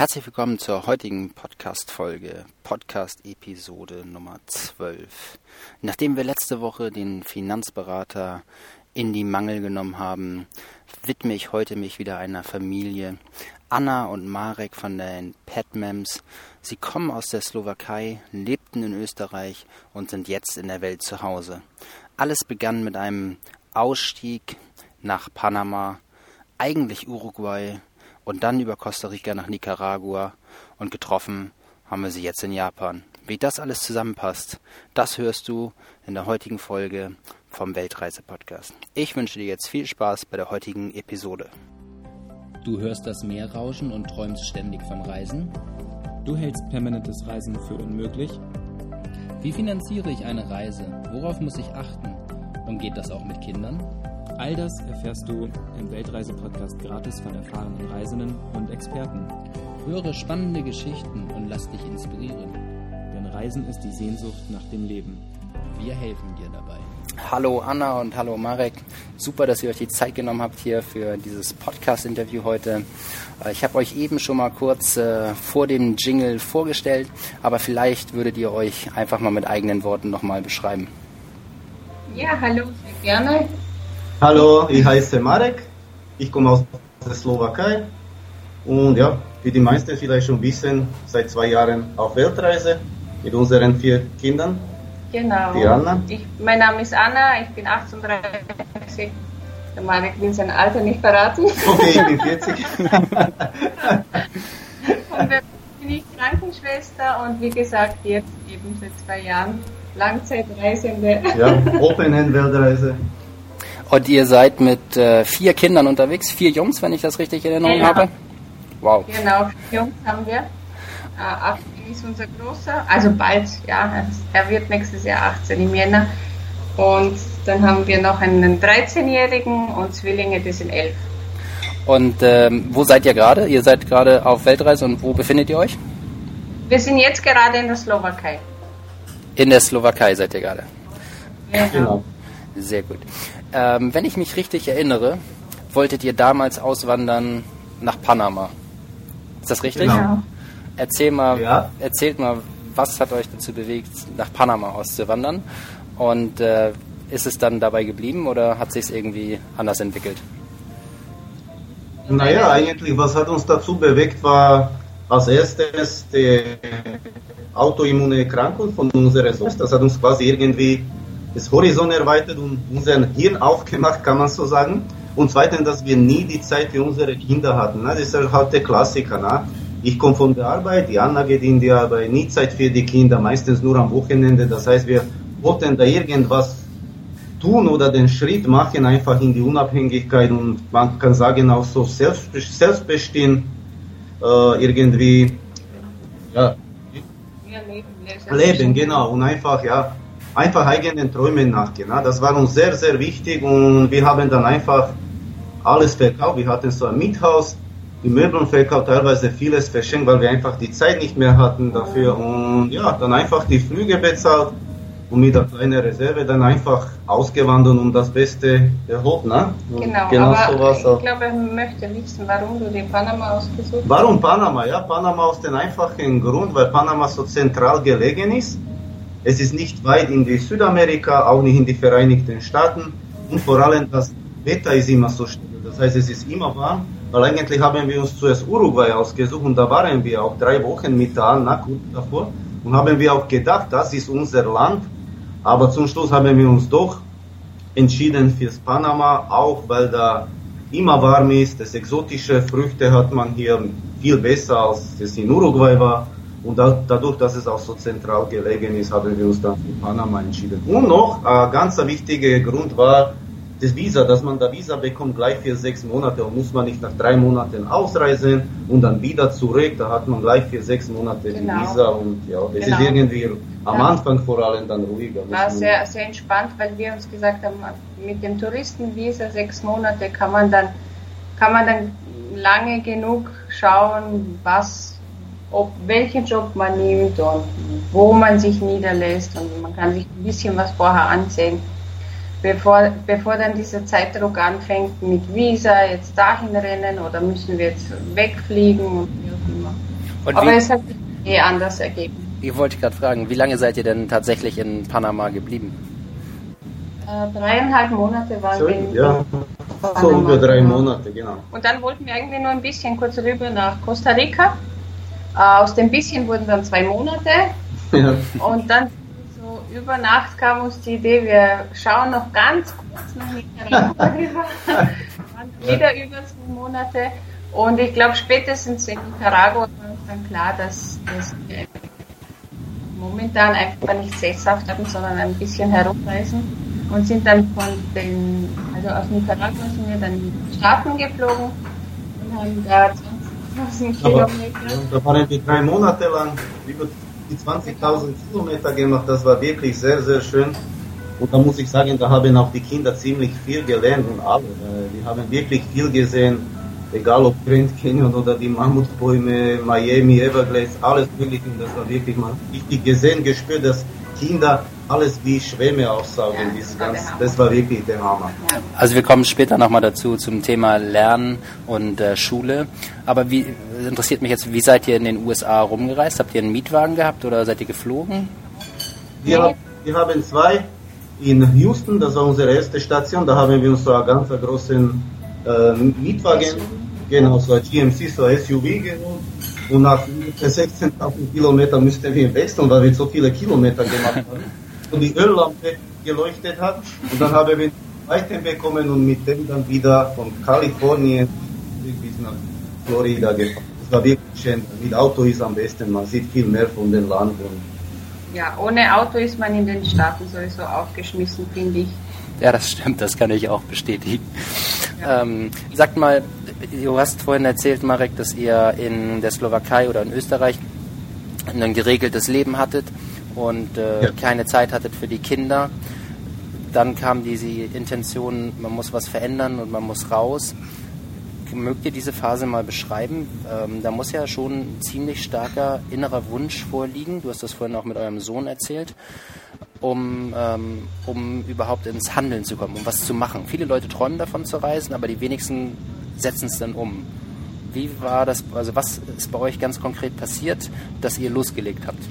Herzlich willkommen zur heutigen Podcast-Folge, Podcast-Episode Nummer 12. Nachdem wir letzte Woche den Finanzberater in die Mangel genommen haben, widme ich heute mich wieder einer Familie. Anna und Marek von den Petmems. Sie kommen aus der Slowakei, lebten in Österreich und sind jetzt in der Welt zu Hause. Alles begann mit einem Ausstieg nach Panama, eigentlich Uruguay, und dann über Costa Rica nach Nicaragua und getroffen haben wir sie jetzt in Japan. Wie das alles zusammenpasst, das hörst du in der heutigen Folge vom Weltreise-Podcast. Ich wünsche dir jetzt viel Spaß bei der heutigen Episode. Du hörst das Meer rauschen und träumst ständig vom Reisen? Du hältst permanentes Reisen für unmöglich? Wie finanziere ich eine Reise? Worauf muss ich achten? Und geht das auch mit Kindern? All das erfährst du im Weltreise-Podcast gratis von erfahrenen Reisenden und Experten. Höre spannende Geschichten und lass dich inspirieren. Denn Reisen ist die Sehnsucht nach dem Leben. Wir helfen dir dabei. Hallo Anna und hallo Marek. Super, dass ihr euch die Zeit genommen habt hier für dieses Podcast-Interview heute. Äh, ich habe euch eben schon mal kurz äh, vor dem Jingle vorgestellt, aber vielleicht würdet ihr euch einfach mal mit eigenen Worten nochmal beschreiben. Ja, hallo, sehr gerne. Hallo, ich heiße Marek, ich komme aus der Slowakei und ja, wie die meisten vielleicht schon wissen, seit zwei Jahren auf Weltreise mit unseren vier Kindern. Genau. Die Anna. Ich, mein Name ist Anna, ich bin 38. Der Marek will sein Alter nicht verraten. Okay, ich bin 40. und dann bin ich Krankenschwester und wie gesagt, jetzt eben seit zwei Jahren Langzeitreisende. Ja, Open-End-Weltreise. Und ihr seid mit äh, vier Kindern unterwegs, vier Jungs, wenn ich das richtig in Erinnerung Ja. habe. Wow. Genau, Jungs haben wir. Äh, 18 ist unser Großer, also bald, ja, er wird nächstes Jahr 18 im Jänner. Und dann haben wir noch einen 13-Jährigen und Zwillinge, die sind 11. Und ähm, wo seid ihr gerade? Ihr seid gerade auf Weltreise und wo befindet ihr euch? Wir sind jetzt gerade in der Slowakei. In der Slowakei seid ihr gerade. Genau. Sehr gut. Ähm, wenn ich mich richtig erinnere, wolltet ihr damals auswandern nach Panama. Ist das richtig? Genau. Erzähl mal, Ja. erzählt mal, was hat euch dazu bewegt, nach Panama auszuwandern? Und äh, ist es dann dabei geblieben oder hat sich es irgendwie anders entwickelt? Naja, eigentlich, was hat uns dazu bewegt, war als erstes die autoimmune Erkrankung von unserer Sohn. Das hat uns quasi irgendwie das Horizont erweitert und unser Hirn aufgemacht, kann man so sagen. Und zweitens, dass wir nie die Zeit für unsere Kinder hatten. Ne? Das ist halt der Klassiker. Ne? Ich komme von der Arbeit, die Anna geht in die Arbeit, nie Zeit für die Kinder, meistens nur am Wochenende. Das heißt, wir wollten da irgendwas tun oder den Schritt machen, einfach in die Unabhängigkeit und man kann sagen auch so selbst, selbstbestimmt äh, irgendwie ja, leben, lesen. leben, genau, und einfach, ja, einfach eigenen Träumen nachgehen. Ne? Das war uns sehr, sehr wichtig und wir haben dann einfach alles verkauft. Wir hatten so ein Miethaus, die Möbel verkauft, teilweise vieles verschenkt, weil wir einfach die Zeit nicht mehr hatten dafür und ja, dann einfach die Flüge bezahlt und mit der kleinen Reserve dann einfach ausgewandert und das Beste erholt. Ne? Genau, genau aber sowas ich auch. glaube, er möchte wissen, warum du den Panama ausgesucht hast. Warum Panama? Ja, Panama aus dem einfachen Grund, weil Panama so zentral gelegen ist. Es ist nicht weit in die Südamerika, auch nicht in die Vereinigten Staaten. Und vor allem das Wetter ist immer so stabil. Das heißt, es ist immer warm. Weil eigentlich haben wir uns zuerst Uruguay ausgesucht und da waren wir auch drei Wochen mit der Anna kurz davor. Und haben wir auch gedacht, das ist unser Land. Aber zum Schluss haben wir uns doch entschieden fürs Panama, auch weil da immer warm ist. Das exotische Früchte hat man hier viel besser als es in Uruguay war. Und da, dadurch, dass es auch so zentral gelegen ist, haben wir uns dann für Panama entschieden. Und noch ein ganz wichtiger Grund war das Visa, dass man da Visa bekommt gleich für sechs Monate und muss man nicht nach drei Monaten ausreisen und dann wieder zurück. Da hat man gleich für sechs Monate die Genau. Visa und ja, das Genau. ist irgendwie am Ja. Anfang vor allem dann ruhiger. War sehr, sehr entspannt, weil wir uns gesagt haben, mit dem Touristenvisa sechs Monate kann man dann, kann man dann lange genug schauen, was, ob, welchen Job man nimmt und wo man sich niederlässt und man kann sich ein bisschen was vorher ansehen. Bevor, bevor dann dieser Zeitdruck anfängt mit Visa, jetzt dahin rennen oder müssen wir jetzt wegfliegen und wie auch immer. Und Aber es hat sich eh anders ergeben. Ich wollte gerade fragen, wie lange seid ihr denn tatsächlich in Panama geblieben? Äh, dreieinhalb Monate waren wir in ja. Panama. So über drei Monate, genau. Und dann wollten wir eigentlich nur ein bisschen kurz rüber nach Costa Rica. Äh, aus dem bisschen wurden dann zwei Monate. Ja. Und dann so über Nacht kam uns die Idee, wir schauen noch ganz kurz nach Nicaragua rüber. wieder über zwei Monate. Und ich glaube, spätestens in Nicaragua war uns dann klar, dass, wir momentan einfach nicht sesshaft haben, sondern ein bisschen herumreisen und sind dann von den, also aus Nicaragua sind wir dann in die Staaten geflogen und haben da 20.000 Kilometer. Da waren wir drei Monate lang über die 20.000 Kilometer gemacht. Das war wirklich sehr, sehr schön. Und da muss ich sagen, da haben auch die Kinder ziemlich viel gelernt und alle. Die haben wirklich viel gesehen egal ob Grand Canyon oder die Mammutbäume, Miami, Everglades, alles mögliche. Das war wirklich mal richtig gesehen, gespürt, dass Kinder alles wie Schwämme aufsaugen. Ja, das, ganz, das, war wirklich der Hammer. Also wir kommen später nochmal dazu zum Thema Lernen und äh, Schule. Aber wie interessiert mich jetzt, wie seid ihr in den USA rumgereist? Habt ihr einen Mietwagen gehabt oder seid ihr geflogen? Wir, wir haben zwei in Houston, das war unsere erste Station. Da haben wir uns so einen ganz großen äh, Mietwagen, genau, so ein GMC, so ein SUV geholt. Und nach 16.000 Kilometern mussten wir wechseln, weil wir so viele Kilometer gemacht haben. Und die Öllampe geleuchtet hat. Und dann haben wir einen Item bekommen und mit dem dann wieder von Kalifornien bis nach Florida gefahren. Das war wirklich schön. Mit Auto ist am besten, man sieht viel mehr von dem Land. ja, ohne Auto ist man in den Staaten sowieso aufgeschmissen, finde ich. Ja, das stimmt, das kann ich auch bestätigen. Ja. Ähm, sagt mal, du hast vorhin erzählt, Marek, dass ihr in der Slowakei oder in Österreich ein geregeltes Leben hattet und äh, ja. keine Zeit hattet für die Kinder. Dann kam diese Intention, man muss was verändern und man muss raus. Mögt ihr diese Phase mal beschreiben? Ähm, da muss ja schon ein ziemlich starker innerer Wunsch vorliegen. Du hast das vorhin auch mit eurem Sohn erzählt um, ähm, um überhaupt ins Handeln zu kommen, um was zu machen. Viele Leute träumen davon zu reisen, aber die wenigsten setzen es dann um. Wie war das, also was ist bei euch ganz konkret passiert, dass ihr losgelegt habt?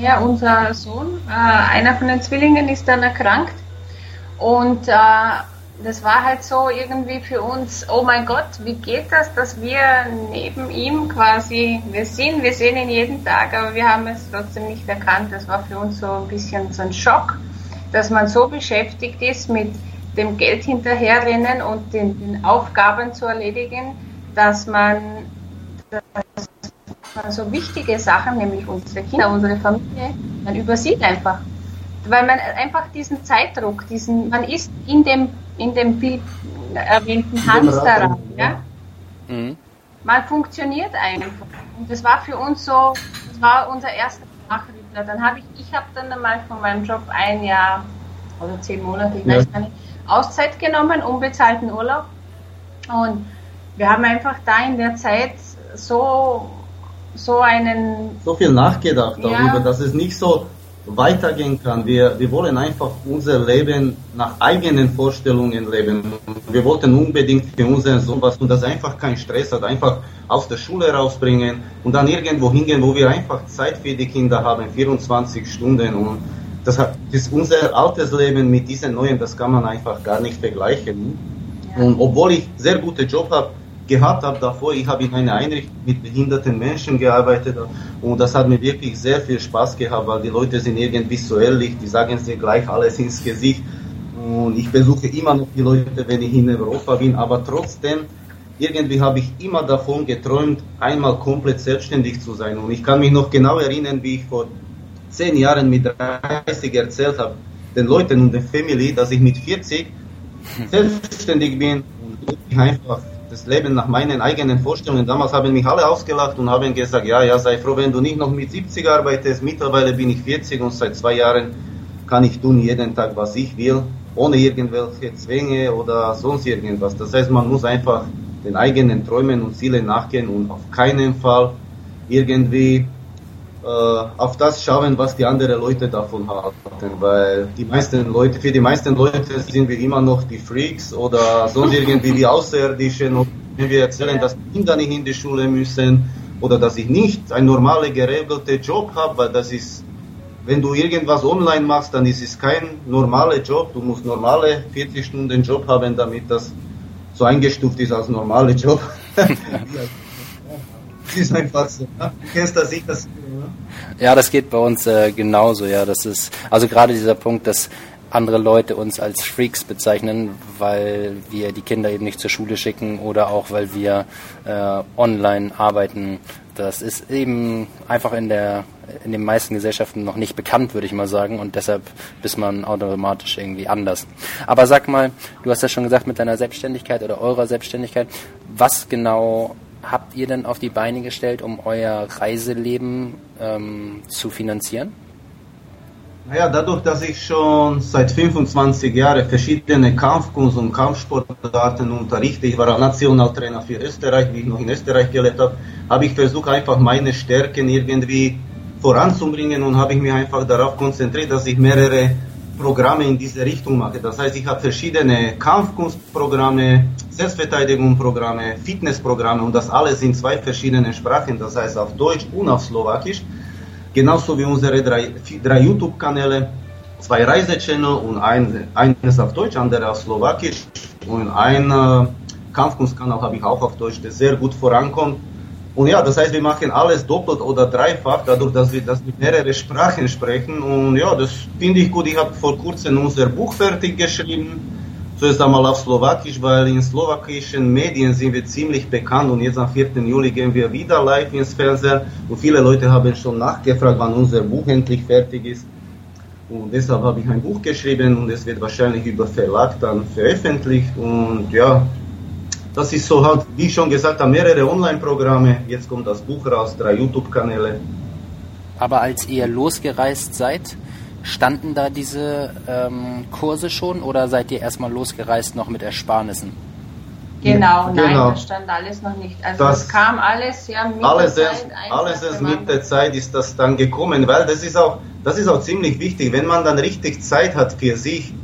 Ja, unser Sohn, äh, einer von den Zwillingen ist dann erkrankt und äh, das war halt so irgendwie für uns, oh mein Gott, wie geht das, dass wir neben ihm quasi, wir sehen, wir sehen ihn jeden Tag, aber wir haben es trotzdem nicht erkannt. Das war für uns so ein bisschen so ein Schock, dass man so beschäftigt ist mit dem Geld hinterherrennen und den, den Aufgaben zu erledigen, dass man, dass man so wichtige Sachen, nämlich unsere Kinder, unsere Familie, man übersieht einfach weil man einfach diesen Zeitdruck, diesen, man ist in dem in dem Bild erwähnten Hamsterrad. Ja? Mhm. Man funktioniert einfach. Und das war für uns so, das war unser erster Nachrichtler. Dann habe ich, ich habe dann einmal von meinem Job ein Jahr oder zehn Monate, ich ja. weiß gar nicht, Auszeit genommen, unbezahlten Urlaub. Und wir haben einfach da in der Zeit so, so einen. So viel nachgedacht ja. darüber, dass es nicht so weitergehen kann. Wir, wir wollen einfach unser Leben nach eigenen Vorstellungen leben. Wir wollten unbedingt für unseren Sohn was und das einfach keinen Stress hat, einfach aus der Schule rausbringen und dann irgendwo hingehen, wo wir einfach Zeit für die Kinder haben, 24 Stunden und das, hat, das ist unser altes Leben mit diesem neuen, das kann man einfach gar nicht vergleichen. Und obwohl ich sehr gute Job habe, gehabt habe davor. Ich habe in einer Einrichtung mit behinderten Menschen gearbeitet und das hat mir wirklich sehr viel Spaß gehabt, weil die Leute sind irgendwie so ehrlich, die sagen dir gleich alles ins Gesicht. Und ich besuche immer noch die Leute, wenn ich in Europa bin, aber trotzdem irgendwie habe ich immer davon geträumt, einmal komplett selbstständig zu sein. Und ich kann mich noch genau erinnern, wie ich vor zehn Jahren mit 30 erzählt habe, den Leuten und der Family, dass ich mit 40 selbstständig bin und einfach das Leben nach meinen eigenen Vorstellungen. Damals haben mich alle ausgelacht und haben gesagt, ja, ja, sei froh, wenn du nicht noch mit 70 arbeitest. Mittlerweile bin ich 40 und seit zwei Jahren kann ich tun jeden Tag, was ich will, ohne irgendwelche Zwänge oder sonst irgendwas. Das heißt, man muss einfach den eigenen Träumen und Zielen nachgehen und auf keinen Fall irgendwie auf das schauen, was die anderen Leute davon halten, weil die meisten Leute, für die meisten Leute sind wir immer noch die Freaks oder sonst irgendwie die Außerirdischen und wenn wir erzählen, dass Kinder nicht in die Schule müssen oder dass ich nicht einen normalen geregelten Job habe, weil das ist, wenn du irgendwas online machst, dann ist es kein normaler Job. Du musst normale 40 Stunden Job haben, damit das so eingestuft ist als normaler Job. ist einfach so. Ne? Du kennst das ich das. Ja, das geht bei uns äh, genauso. Ja, das ist also gerade dieser Punkt, dass andere Leute uns als Freaks bezeichnen, weil wir die Kinder eben nicht zur Schule schicken oder auch weil wir äh, online arbeiten. Das ist eben einfach in der in den meisten Gesellschaften noch nicht bekannt, würde ich mal sagen, und deshalb bist man automatisch irgendwie anders. Aber sag mal, du hast ja schon gesagt mit deiner Selbstständigkeit oder eurer Selbstständigkeit, was genau habt ihr denn auf die Beine gestellt, um euer Reiseleben ähm, zu finanzieren? Naja, dadurch, dass ich schon seit 25 Jahren verschiedene Kampfkunst- und Kampfsportarten unterrichte, ich war Nationaltrainer für Österreich, wie ich noch in Österreich gelebt habe, habe ich versucht, einfach meine Stärken irgendwie voranzubringen und habe ich mich einfach darauf konzentriert, dass ich mehrere Programme in diese Richtung mache. Das heißt, ich habe verschiedene Kampfkunstprogramme, Selbstverteidigungsprogramme, Fitnessprogramme und das alles in zwei verschiedenen Sprachen, das heißt auf Deutsch und auf Slowakisch genauso wie unsere drei, drei YouTube-Kanäle, zwei Reisechannel und ein, eines auf Deutsch, andere auf Slowakisch und ein äh, Kampfkunstkanal habe ich auch auf Deutsch, der sehr gut vorankommt. Und ja, das heißt, wir machen alles doppelt oder dreifach, dadurch, dass wir das mit mehreren Sprachen sprechen. Und ja, das finde ich gut. Ich habe vor kurzem unser Buch fertig geschrieben Zuerst einmal auf Slowakisch, weil in slowakischen Medien sind wir ziemlich bekannt und jetzt am 4. Juli gehen wir wieder live ins Fernsehen und viele Leute haben schon nachgefragt, wann unser Buch endlich fertig ist. Und deshalb habe ich ein Buch geschrieben und es wird wahrscheinlich über Verlag dann veröffentlicht und ja, das ist so halt, wie schon gesagt, mehrere Online-Programme. Jetzt kommt das Buch raus, drei YouTube-Kanäle. Aber als ihr losgereist seid, Standen da diese ähm, Kurse schon oder seid ihr erstmal losgereist noch mit Ersparnissen? Genau, nein, genau. das stand alles noch nicht. Also das, kam alles ja mit alles der Zeit. alles erst mit der Zeit ist das dann gekommen, weil das ist auch, das ist auch ziemlich wichtig, wenn man dann richtig Zeit hat für sich,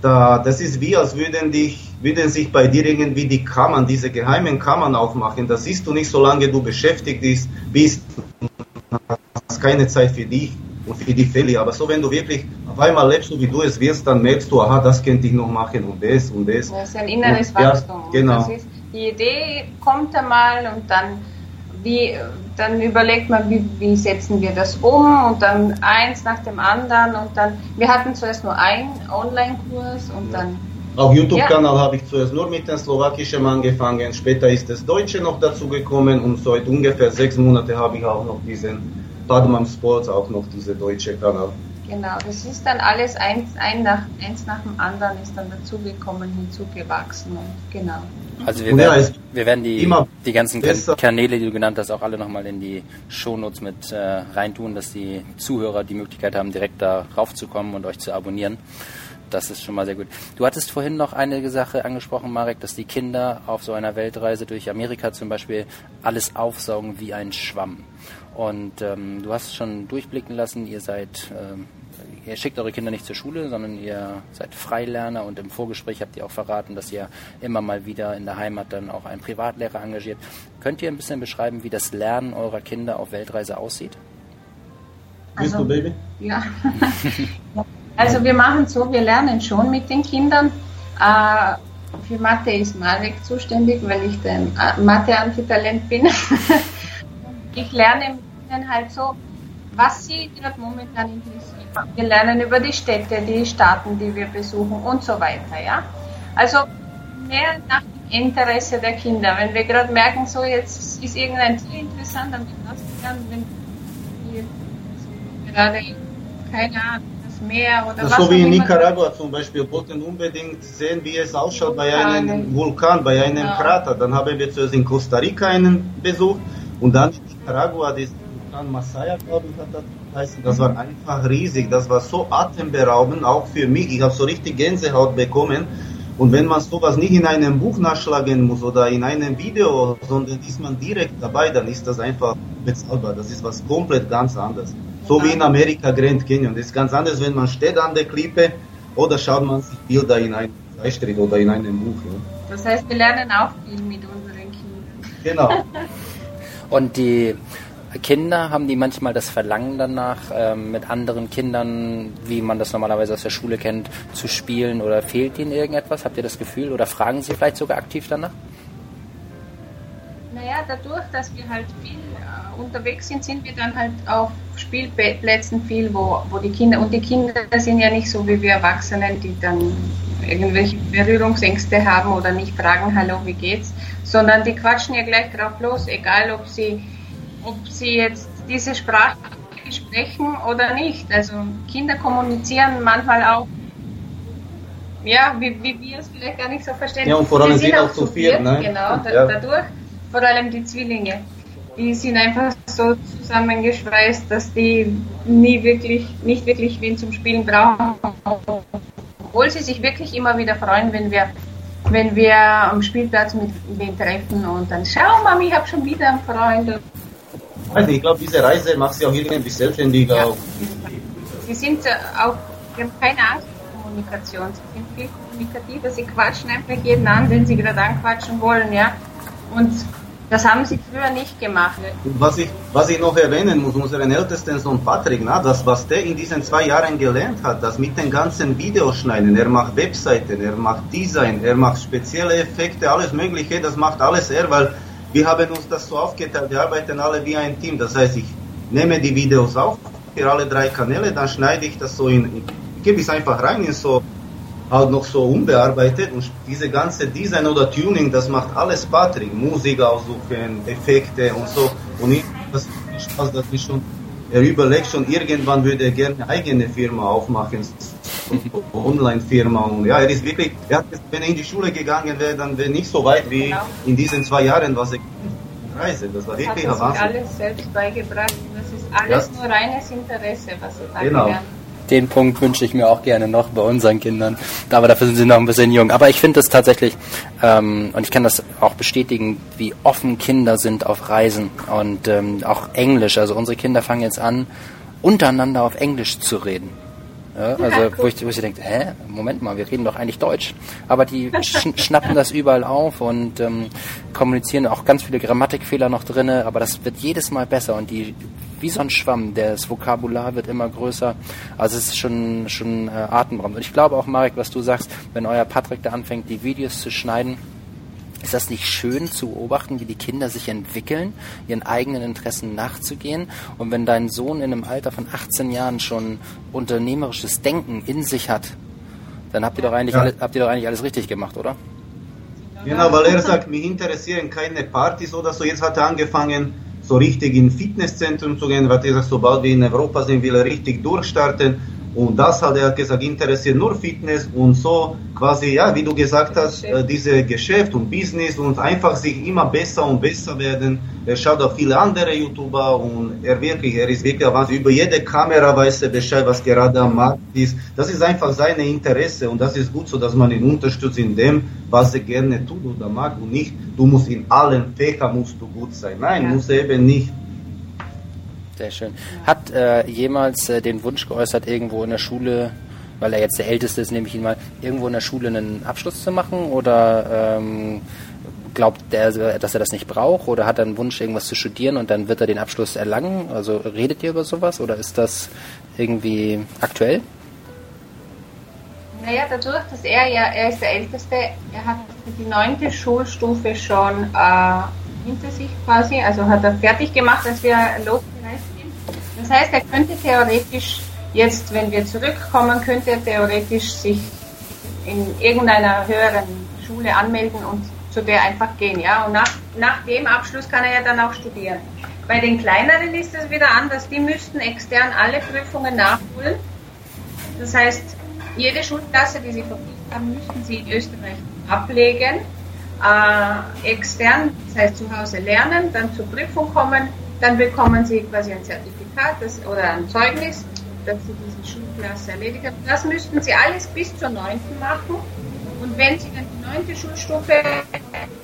da, das ist wie, als würden dich, würden sich bei dir irgendwie die Kammern, diese geheimen Kammern aufmachen. Das siehst du nicht, solange du beschäftigt bist, hast keine Zeit für dich und für die Fälle. Aber so, wenn du wirklich auf einmal lebst, so wie du es wirst, dann merkst du, aha, das könnte ich noch machen und das und das. Das ist ein inneres und, Wachstum. Ja, genau. Ist, die Idee kommt einmal und dann, wie, dann überlegt man, wie, wie setzen wir das um und dann eins nach dem anderen und dann, wir hatten zuerst nur einen Online-Kurs und ja. dann auf YouTube-Kanal ja. habe ich zuerst nur mit dem Slowakischen angefangen, später ist das Deutsche noch dazu gekommen und seit ungefähr sechs Monaten habe ich auch noch diesen Badman Sports auch noch diese deutsche Kanal. Genau, das ist dann alles eins, ein nach, eins nach dem anderen ist dann dazugekommen, hinzugewachsen und genau. Also wir werden, ja, wir werden die, die ganzen Kanäle, die du genannt hast, auch alle nochmal in die Shownotes mit äh, reintun, dass die Zuhörer die Möglichkeit haben, direkt da raufzukommen und euch zu abonnieren. Das ist schon mal sehr gut. Du hattest vorhin noch eine Sache angesprochen, Marek, dass die Kinder auf so einer Weltreise durch Amerika zum Beispiel alles aufsaugen wie ein Schwamm. Und ähm, du hast schon durchblicken lassen, ihr seid, ähm, ihr schickt eure Kinder nicht zur Schule, sondern ihr seid Freilerner und im Vorgespräch habt ihr auch verraten, dass ihr immer mal wieder in der Heimat dann auch einen Privatlehrer engagiert. Könnt ihr ein bisschen beschreiben, wie das Lernen eurer Kinder auf Weltreise aussieht? Also, Bist du Baby? Ja. also wir machen so, wir lernen schon mit den Kindern. Äh, für Mathe ist Marek zuständig, weil ich ein äh, Mathe-Antitalent bin. ich lerne mit ihnen halt so, was sie gerade momentan interessiert. Wir lernen über die Städte, die Staaten, die wir besuchen und so weiter, ja. Also mehr nach dem Interesse der Kinder. Wenn wir gerade merken, so jetzt ist irgendein Tier interessant, dann wird das lernen, wenn wir gerade, keine Ahnung, Meer oder das was. So wie in Nicaragua zum Beispiel, wollten unbedingt sehen, wie es ausschaut bei einem Vulkan, bei einem ja. Krater. Dann haben wir zuerst in Costa Rica einen Besuch und dann in Nicaragua, das Vulkan Masaya, glaube ich, hat das heißen. Das war einfach riesig. Das war so atemberaubend, auch für mich. Ich habe so richtig Gänsehaut bekommen. Und wenn man sowas nicht in einem Buch nachschlagen muss oder in einem Video, sondern ist man direkt dabei, dann ist das einfach bezahlbar. Das ist was komplett ganz anderes. So wie in Amerika Grand Canyon. Das ist ganz anders, wenn man steht an der Klippe oder schaut man sich Bilder in einem Zeitschritt oder in einem Buch. Ja. Das heißt, wir lernen auch viel mit unseren Kindern. Genau. Und die Kinder, haben die manchmal das Verlangen danach, ähm, mit anderen Kindern, wie man das normalerweise aus der Schule kennt, zu spielen oder fehlt ihnen irgendetwas? Habt ihr das Gefühl oder fragen sie vielleicht sogar aktiv danach? Naja, dadurch, dass wir halt viel unterwegs sind, sind wir dann halt auf Spielplätzen viel, wo, wo die Kinder, und die Kinder sind ja nicht so wie wir Erwachsenen, die dann irgendwelche Berührungsängste haben oder nicht fragen, hallo, wie geht's, sondern die quatschen ja gleich drauf los, egal ob sie ob sie jetzt diese Sprache sprechen oder nicht. Also Kinder kommunizieren manchmal auch, ja, wie, wie wir es vielleicht gar nicht so verstehen. Ja, und vor allem sind auch zu viel, ne? Genau, da, ja. dadurch, vor allem die Zwillinge. Die sind einfach so zusammengeschweißt, dass die nie wirklich, nicht wirklich wen zum Spielen brauchen. Obwohl sie sich wirklich immer wieder freuen, wenn wir wenn wir am Spielplatz mit wem treffen und dann, schau Mami, ich habe schon wieder einen Freund nicht, ich glaube, diese Reise macht sie auch irgendwie selbstständiger. Ja. Sie sind auch, sie haben keine Angst vor Kommunikation. Sie sind viel kommunikativer. Sie quatschen einfach jeden an, den sie gerade anquatschen wollen, ja. Und das haben sie früher nicht gemacht. Was ich, was ich noch erwähnen muss, unseren ältesten Sohn Patrick, na, das, was der in diesen zwei Jahren gelernt hat, das mit den ganzen Videoschneiden, er macht Webseiten, er macht Design, er macht spezielle Effekte, alles Mögliche, das macht alles er, weil wir haben uns das so aufgeteilt, wir arbeiten alle wie ein Team. Das heißt, ich nehme die Videos auf für alle drei Kanäle, dann schneide ich das so in, gebe es einfach rein in so, halt noch so unbearbeitet und diese ganze Design oder Tuning, das macht alles Patrick. Musik aussuchen, Effekte und so. Und ich, das ist Spaß, dass ich schon, er überlegt schon, irgendwann würde er gerne eine eigene Firma aufmachen Online-Firma und ja, er ist wirklich, er hat, wenn er in die Schule gegangen wäre, dann wäre nicht so weit wie genau. in diesen zwei Jahren, was er Reise. Das war wirklich hat er sich alles selbst beigebracht. Das ist alles ja. nur reines Interesse, was er da genau. gelernt den Punkt wünsche ich mir auch gerne noch bei unseren Kindern. Aber dafür sind sie noch ein bisschen jung. Aber ich finde es tatsächlich, ähm, und ich kann das auch bestätigen, wie offen Kinder sind auf Reisen und ähm, auch Englisch. Also unsere Kinder fangen jetzt an, untereinander auf Englisch zu reden. Ja, also wo ich, wo ich denke, hä, Moment mal, wir reden doch eigentlich Deutsch. Aber die sch schnappen das überall auf und ähm, kommunizieren auch ganz viele Grammatikfehler noch drinne, aber das wird jedes Mal besser und die wie so ein Schwamm, das Vokabular wird immer größer. Also es ist schon schon äh, atemberaubend. Und ich glaube auch, Marek, was du sagst, wenn euer Patrick da anfängt, die Videos zu schneiden, ist das nicht schön zu beobachten, wie die Kinder sich entwickeln, ihren eigenen Interessen nachzugehen? Und wenn dein Sohn in einem Alter von 18 Jahren schon unternehmerisches Denken in sich hat, dann habt ihr doch eigentlich, ja. alles, habt ihr doch eigentlich alles richtig gemacht, oder? Genau, weil er sagt, mich interessieren keine Partys oder so. Jetzt hat er angefangen, so richtig in Fitnesszentrum zu gehen, weil er sagt, sobald wir in Europa sind, will er richtig durchstarten. Und das hat er gesagt, interessiert nur Fitness und so quasi, ja, wie du gesagt hast, äh, diese Geschäft und Business und einfach sich immer besser und besser werden. Er schaut auf viele andere YouTuber und er wirklich, er ist wirklich avanziert. Über jede Kamera weiß er Bescheid, was gerade am Markt ist. Das ist einfach seine Interesse und das ist gut so, dass man ihn unterstützt in dem, was er gerne tut oder mag und nicht, du musst in allen Fächern musst du gut sein. Nein, ja. muss er eben nicht. Sehr schön. Hat äh, jemals äh, den Wunsch geäußert, irgendwo in der Schule, weil er jetzt der Älteste ist, nehme ich ihn mal, irgendwo in der Schule einen Abschluss zu machen? Oder ähm, glaubt er, dass er das nicht braucht? Oder hat er einen Wunsch, irgendwas zu studieren und dann wird er den Abschluss erlangen? Also redet ihr über sowas oder ist das irgendwie aktuell? Naja, dadurch, dass er ja, er ist der Älteste, er hat die neunte Schulstufe schon äh, hinter sich quasi, also hat er fertig gemacht, als wir sind. Das heißt, er könnte theoretisch jetzt, wenn wir zurückkommen, könnte er theoretisch sich in irgendeiner höheren Schule anmelden und zu der einfach gehen, ja. Und nach, nach dem Abschluss kann er ja dann auch studieren. Bei den kleineren ist es wieder anders, die müssten extern alle Prüfungen nachholen. Das heißt, jede Schulklasse, die sie verpflichtet haben, müssten sie in Österreich ablegen äh, extern, das heißt zu Hause lernen, dann zur Prüfung kommen, dann bekommen sie quasi ein Zertifikat das, oder ein Zeugnis, dass sie diese Schulklasse erledigt haben. Das müssten sie alles bis zur 9. machen. Und wenn sie dann die neunte Schulstufe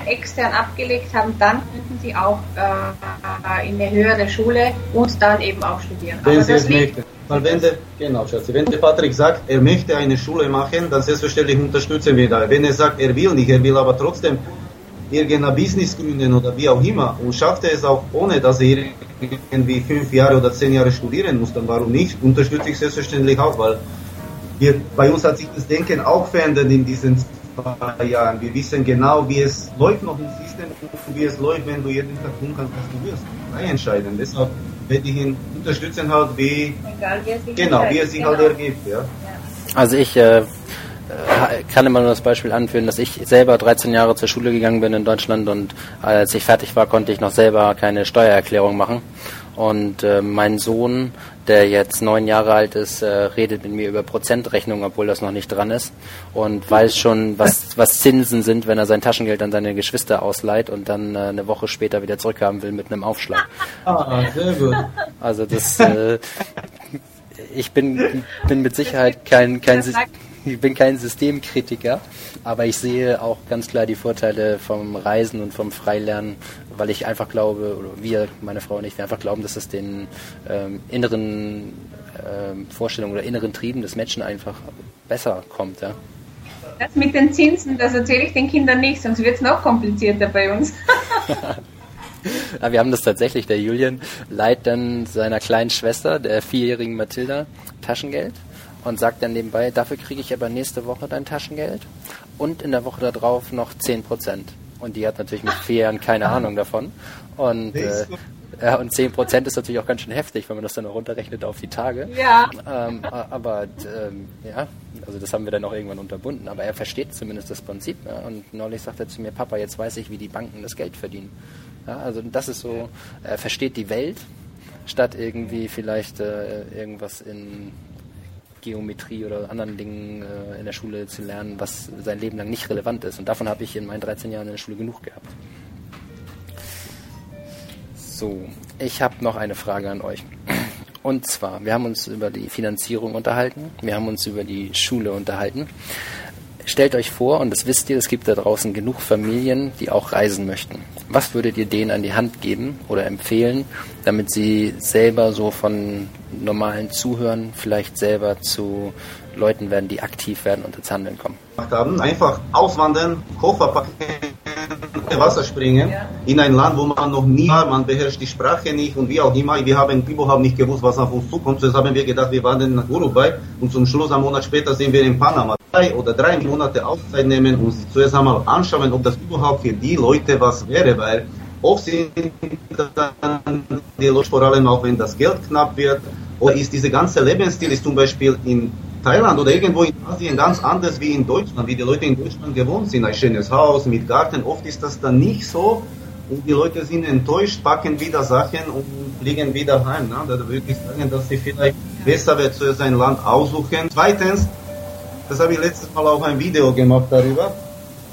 extern abgelegt haben, dann könnten sie auch äh, in eine höhere Schule und dann eben auch studieren. Wenn Aber sie es möchten. Weil wenn der, genau, Schatzi, wenn der Patrick sagt, er möchte eine Schule machen, dann selbstverständlich unterstützen wir da. Wenn er sagt, er will nicht, er will aber trotzdem irgendein Business gründen oder wie auch immer und schafft er es auch ohne, dass er irgendwie fünf Jahre oder zehn Jahre studieren muss, dann warum nicht? Unterstütze ich selbstverständlich auch, weil wir, bei uns hat sich das Denken auch verändert in diesen zwei Jahren. Wir wissen genau, wie es läuft noch im System und wie es läuft, wenn du jeden Tag tun kannst, was du wirst. Frei entscheiden. Deshalb werde ich ihn unterstützen halt, wie, Egal, wie genau, wie es sich halt Genau. ergibt. Ja. Also ich äh, kann immer nur das Beispiel anführen, dass ich selber 13 Jahre zur Schule gegangen bin in Deutschland und als ich fertig war, konnte ich noch selber keine Steuererklärung machen. Und äh, mein Sohn, der jetzt neun Jahre alt ist, äh, redet mit mir über Prozentrechnung, obwohl das noch nicht dran ist und weiß schon, was, was Zinsen sind, wenn er sein Taschengeld an seine Geschwister ausleiht und dann äh, eine Woche später wieder zurückhaben will mit einem Aufschlag. Ah, sehr gut. Also das, äh, ich bin, bin mit Sicherheit kein, kein, ich bin kein Systemkritiker, aber ich sehe auch ganz klar die Vorteile vom Reisen und vom Freilernen, weil ich einfach glaube, oder wir, meine Frau und ich, wir einfach glauben, dass es den ähm, inneren ähm, Vorstellungen oder inneren Trieben des Menschen einfach besser kommt. Ja. Das mit den Zinsen, das erzähle ich den Kindern nicht, sonst wird es noch komplizierter bei uns. Ja, wir haben das tatsächlich. Der Julian leiht dann seiner kleinen Schwester, der vierjährigen Mathilda, Taschengeld und sagt dann nebenbei, dafür kriege ich aber nächste Woche dein Taschengeld und in der Woche darauf noch 10 Prozent. Und die hat natürlich mit vier Jahren keine Ahnung davon. Und, äh, ja, und 10 Prozent ist natürlich auch ganz schön heftig, wenn man das dann noch runterrechnet auf die Tage. Ja. Ähm, aber ähm, ja, also das haben wir dann auch irgendwann unterbunden. Aber er versteht zumindest das Prinzip. Ja? Und neulich sagt er zu mir, Papa, jetzt weiß ich, wie die Banken das Geld verdienen. Ja, also das ist so, er versteht die Welt, statt irgendwie vielleicht äh, irgendwas in Geometrie oder anderen Dingen äh, in der Schule zu lernen, was sein Leben lang nicht relevant ist. Und davon habe ich in meinen 13 Jahren in der Schule genug gehabt. So, ich habe noch eine Frage an euch. Und zwar, wir haben uns über die Finanzierung unterhalten, wir haben uns über die Schule unterhalten. Stellt euch vor, und das wisst ihr, es gibt da draußen genug Familien, die auch reisen möchten. Was würdet ihr denen an die Hand geben oder empfehlen, damit sie selber so von normalen Zuhören vielleicht selber zu Leuten werden, die aktiv werden und ins Handeln kommen? Einfach auswandern, Koffer packen, Wasser springen Ja. in ein Land, wo man noch nie war, man beherrscht die Sprache nicht und wie auch immer. Wir haben überhaupt nicht gewusst, was auf uns zukommt. Zuerst haben wir gedacht, wir wandern nach Uruguay und zum Schluss, einen Monat später, sind wir in Panama. Drei oder drei Monate Auszeit nehmen und sich zuerst einmal anschauen, ob das überhaupt für die Leute was wäre, weil oft sind dann die Leute, vor allem auch wenn das Geld knapp wird, oder ist dieser ganze Lebensstil ist zum Beispiel in Thailand oder irgendwo in Asien ganz anders wie in Deutschland, wie die Leute in Deutschland gewohnt sind. Ein schönes Haus mit Garten, oft ist das dann nicht so und die Leute sind enttäuscht, packen wieder Sachen und fliegen wieder heim. Ne? Da würde ich sagen, dass sie vielleicht besser wird zuerst ein Land aussuchen. Zweitens, das habe ich letztes Mal auch ein Video gemacht darüber,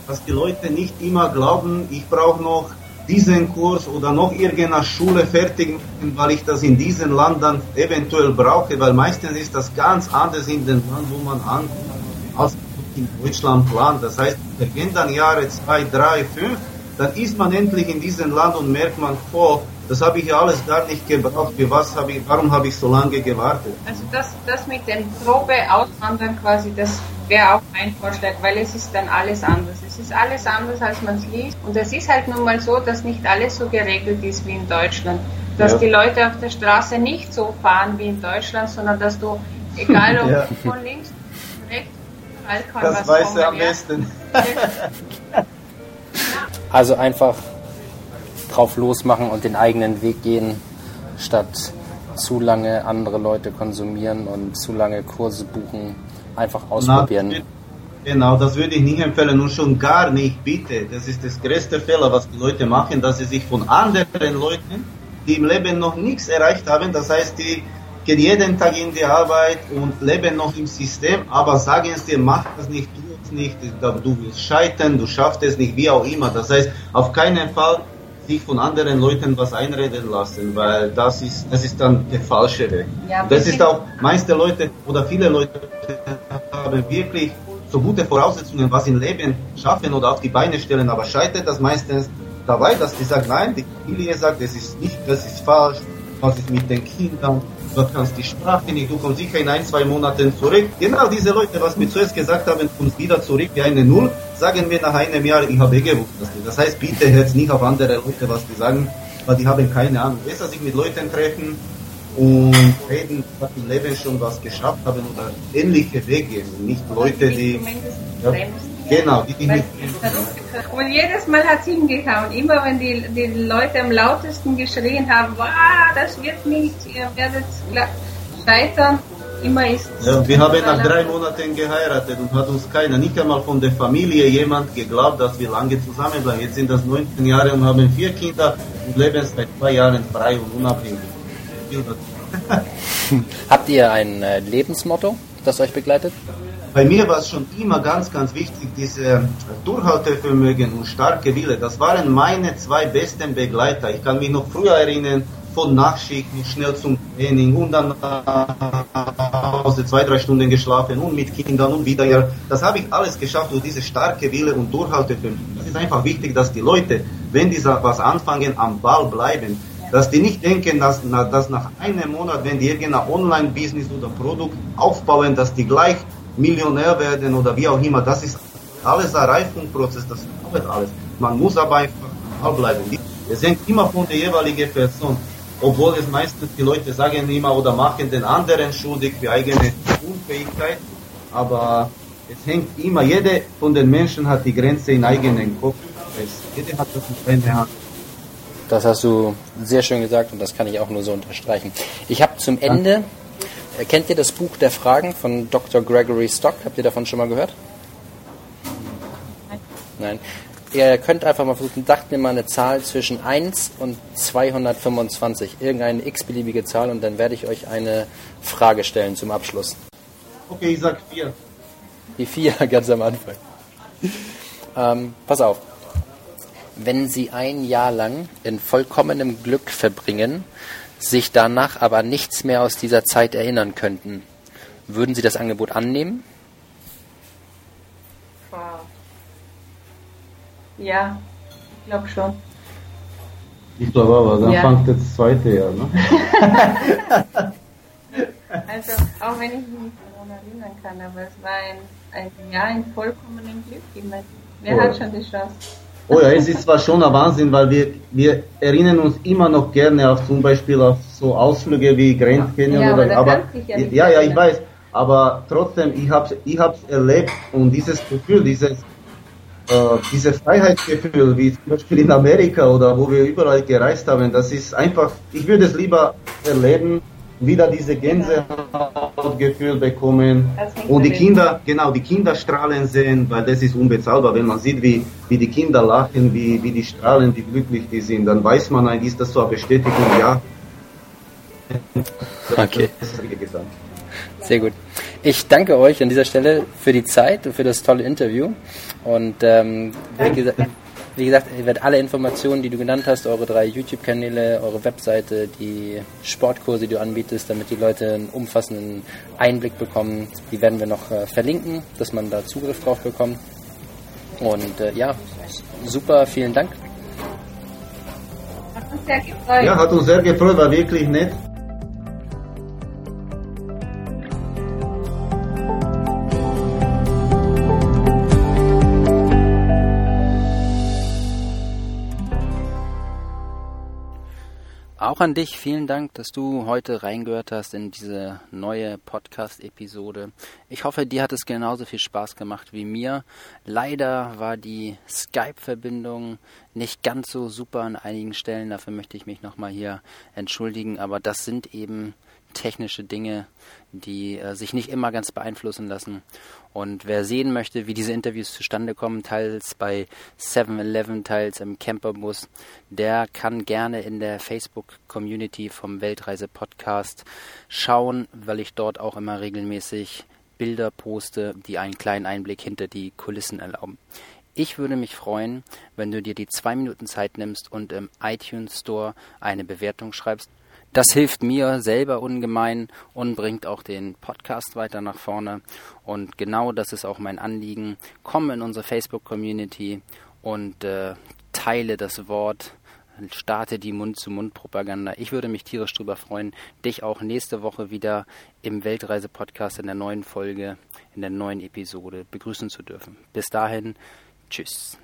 dass die Leute nicht immer glauben, ich brauche noch diesen Kurs oder noch irgendeine Schule fertig, machen, weil ich das in diesem Land dann eventuell brauche, weil meistens ist das ganz anders in dem Land, wo man ankommt, als in Deutschland plant. Das heißt, vergehen dann Jahre zwei, drei, fünf, dann ist man endlich in diesem Land und merkt man, oh, das habe ich ja alles gar nicht gebraucht, für was habe ich, warum habe ich so lange gewartet? Also das, das mit dem Probe auswandern quasi, das wäre auch mein Vorschlag, weil es ist dann alles anders. Es ist alles anders, als man es liest. Und es ist halt nun mal so, dass nicht alles so geregelt ist wie in Deutschland. Dass Ja. die Leute auf der Straße nicht so fahren wie in Deutschland, sondern dass du, egal ob Ja. von links, rechts, überall kann Das was weiß er am besten. Also einfach drauf losmachen und den eigenen Weg gehen, statt zu lange andere Leute konsumieren und zu lange Kurse buchen. Einfach ausprobieren. Na, Genau, das würde ich nicht empfehlen und schon gar nicht, bitte. Das ist das größte Fehler, was die Leute machen, dass sie sich von anderen Leuten, die im Leben noch nichts erreicht haben, das heißt, die gehen jeden Tag in die Arbeit und leben noch im System, aber sagen es dir, mach das nicht, tu es nicht, du wirst scheitern, du schaffst es nicht, wie auch immer. Das heißt, auf keinen Fall sich von anderen Leuten was einreden lassen, weil das ist, das ist dann der falsche Weg. Ja, das ist auch, meiste Leute oder viele Leute haben wirklich so gute Voraussetzungen, was im Leben schaffen oder auf die Beine stellen, aber scheitert das meistens dabei, dass die sagen, nein, die Familie sagt, das ist nicht, das ist falsch, was mit den Kindern, du kannst die Sprache nicht, du kommst sicher in ein, zwei Monaten zurück. Genau diese Leute, was mir zuerst gesagt haben, kommst wieder zurück wie eine Null, sagen wir nach einem Jahr, ich habe eh gewusst. Das heißt, bitte hört nicht auf andere Leute, was die sagen, weil die haben keine Ahnung. Besser sich mit Leuten treffen und reden, was im Leben schon was geschafft haben oder ähnliche Wege nicht Leute, die... Ja, genau, die, die. Und jedes Mal hat es hingehauen. Immer wenn die, die Leute am lautesten geschrien haben, wow, das wird nicht, ihr werdet scheitern, immer ist ja, Wir haben nach drei Monaten geheiratet und hat uns keiner, nicht einmal von der Familie jemand geglaubt, dass wir lange zusammenbleiben. Jetzt sind das 19 Jahre und haben vier Kinder und leben seit zwei Jahren frei und unabhängig. Habt ihr ein äh, Lebensmotto, das euch begleitet? Bei mir war es schon immer ganz, ganz wichtig, diese Durchhaltevermögen und starke Wille. Das waren meine zwei besten Begleiter. Ich kann mich noch früher erinnern, von Nachschicht schnell zum Training und dann aus zwei, drei Stunden geschlafen und mit Kindern und wieder. Das habe ich alles geschafft durch diese starke Wille und Durchhaltevermögen. Es ist einfach wichtig, dass die Leute, wenn die was anfangen, am Ball bleiben. Dass die nicht denken, dass, dass nach einem Monat, wenn die irgendein Online-Business oder Produkt aufbauen, dass die gleich Millionär werden oder wie auch immer. Das ist alles ein Reifungsprozess, das dauert alles. Man muss aber einfach bleiben. Es hängt immer von der jeweiligen Person obwohl es meistens die Leute sagen immer oder machen den anderen schuldig für eigene Unfähigkeit, aber es hängt immer, jede von den Menschen hat die Grenze in eigenen Kopf. Jeder hat das in seiner Hand. Das hast du sehr schön gesagt und das kann ich auch nur so unterstreichen. Ich habe zum Ende, kennt ihr das Buch der Fragen von Dr. Gregory Stock? Habt ihr davon schon mal gehört? Nein. Nein. Ihr könnt einfach mal versuchen, sagt mir mal eine Zahl zwischen 1 und 225, irgendeine x-beliebige Zahl und dann werde ich euch eine Frage stellen zum Abschluss. Okay, ich sag 4. Die 4 ganz am Anfang. ähm, pass auf. Wenn Sie ein Jahr lang in vollkommenem Glück verbringen, sich danach aber nichts mehr aus dieser Zeit erinnern könnten, würden Sie das Angebot annehmen? Ja, ich glaube schon. Ich glaube aber, dann ja. fängt das zweite Jahr, ne? also, auch wenn ich mich nicht daran erinnern kann, aber es war ein, ein Jahr in vollkommenem Glück. Immer. Wer oh. hat schon die Chance? Oh ja, es ist zwar schon ein Wahnsinn, weil wir, wir erinnern uns immer noch gerne auf zum Beispiel auf so Ausflüge wie Grand Canyon ja, oder aber, ja, ja, ja, ich weiß, aber trotzdem, ich habe ich hab's erlebt und dieses Gefühl, dieses äh, dieses Freiheitsgefühl, wie zum Beispiel in Amerika oder wo wir überall gereist haben, das ist einfach, ich würde es lieber erleben, wieder diese Gänsehautgefühl bekommen und die Kinder, genau, die Kinder strahlen sehen, weil das ist unbezahlbar. Wenn man sieht, wie, wie die Kinder lachen, wie, wie die strahlen, wie glücklich die sind, dann weiß man eigentlich, ist das so eine Bestätigung, ja. Okay. Sehr gut. Ich danke euch an dieser Stelle für die Zeit und für das tolle Interview. Und ähm, wie, gesagt, wie gesagt, ihr werdet alle Informationen, die du genannt hast, eure drei YouTube-Kanäle, eure Webseite, die Sportkurse, die du anbietest, damit die Leute einen umfassenden Einblick bekommen, die werden wir noch äh, verlinken, dass man da Zugriff drauf bekommt. Und äh, ja, super, vielen Dank. Hat uns sehr gefreut. Ja, hat uns sehr gefreut, war wirklich nett. Auch an dich vielen Dank, dass du heute reingehört hast in diese neue Podcast-Episode. Ich hoffe, dir hat es genauso viel Spaß gemacht wie mir. Leider war die Skype-Verbindung nicht ganz so super an einigen Stellen. Dafür möchte ich mich nochmal hier entschuldigen. Aber das sind eben technische Dinge, die äh, sich nicht immer ganz beeinflussen lassen. Und wer sehen möchte, wie diese Interviews zustande kommen, teils bei 7-Eleven, teils im Camperbus, der kann gerne in der Facebook-Community vom Weltreise-Podcast schauen, weil ich dort auch immer regelmäßig Bilder poste, die einen kleinen Einblick hinter die Kulissen erlauben. Ich würde mich freuen, wenn du dir die zwei Minuten Zeit nimmst und im iTunes Store eine Bewertung schreibst. Das hilft mir selber ungemein und bringt auch den Podcast weiter nach vorne. Und genau das ist auch mein Anliegen. Komm in unsere Facebook-Community und äh, teile das Wort starte die Mund-zu-Mund-Propaganda. Ich würde mich tierisch drüber freuen, dich auch nächste Woche wieder im Weltreise-Podcast in der neuen Folge, in der neuen Episode begrüßen zu dürfen. Bis dahin, tschüss.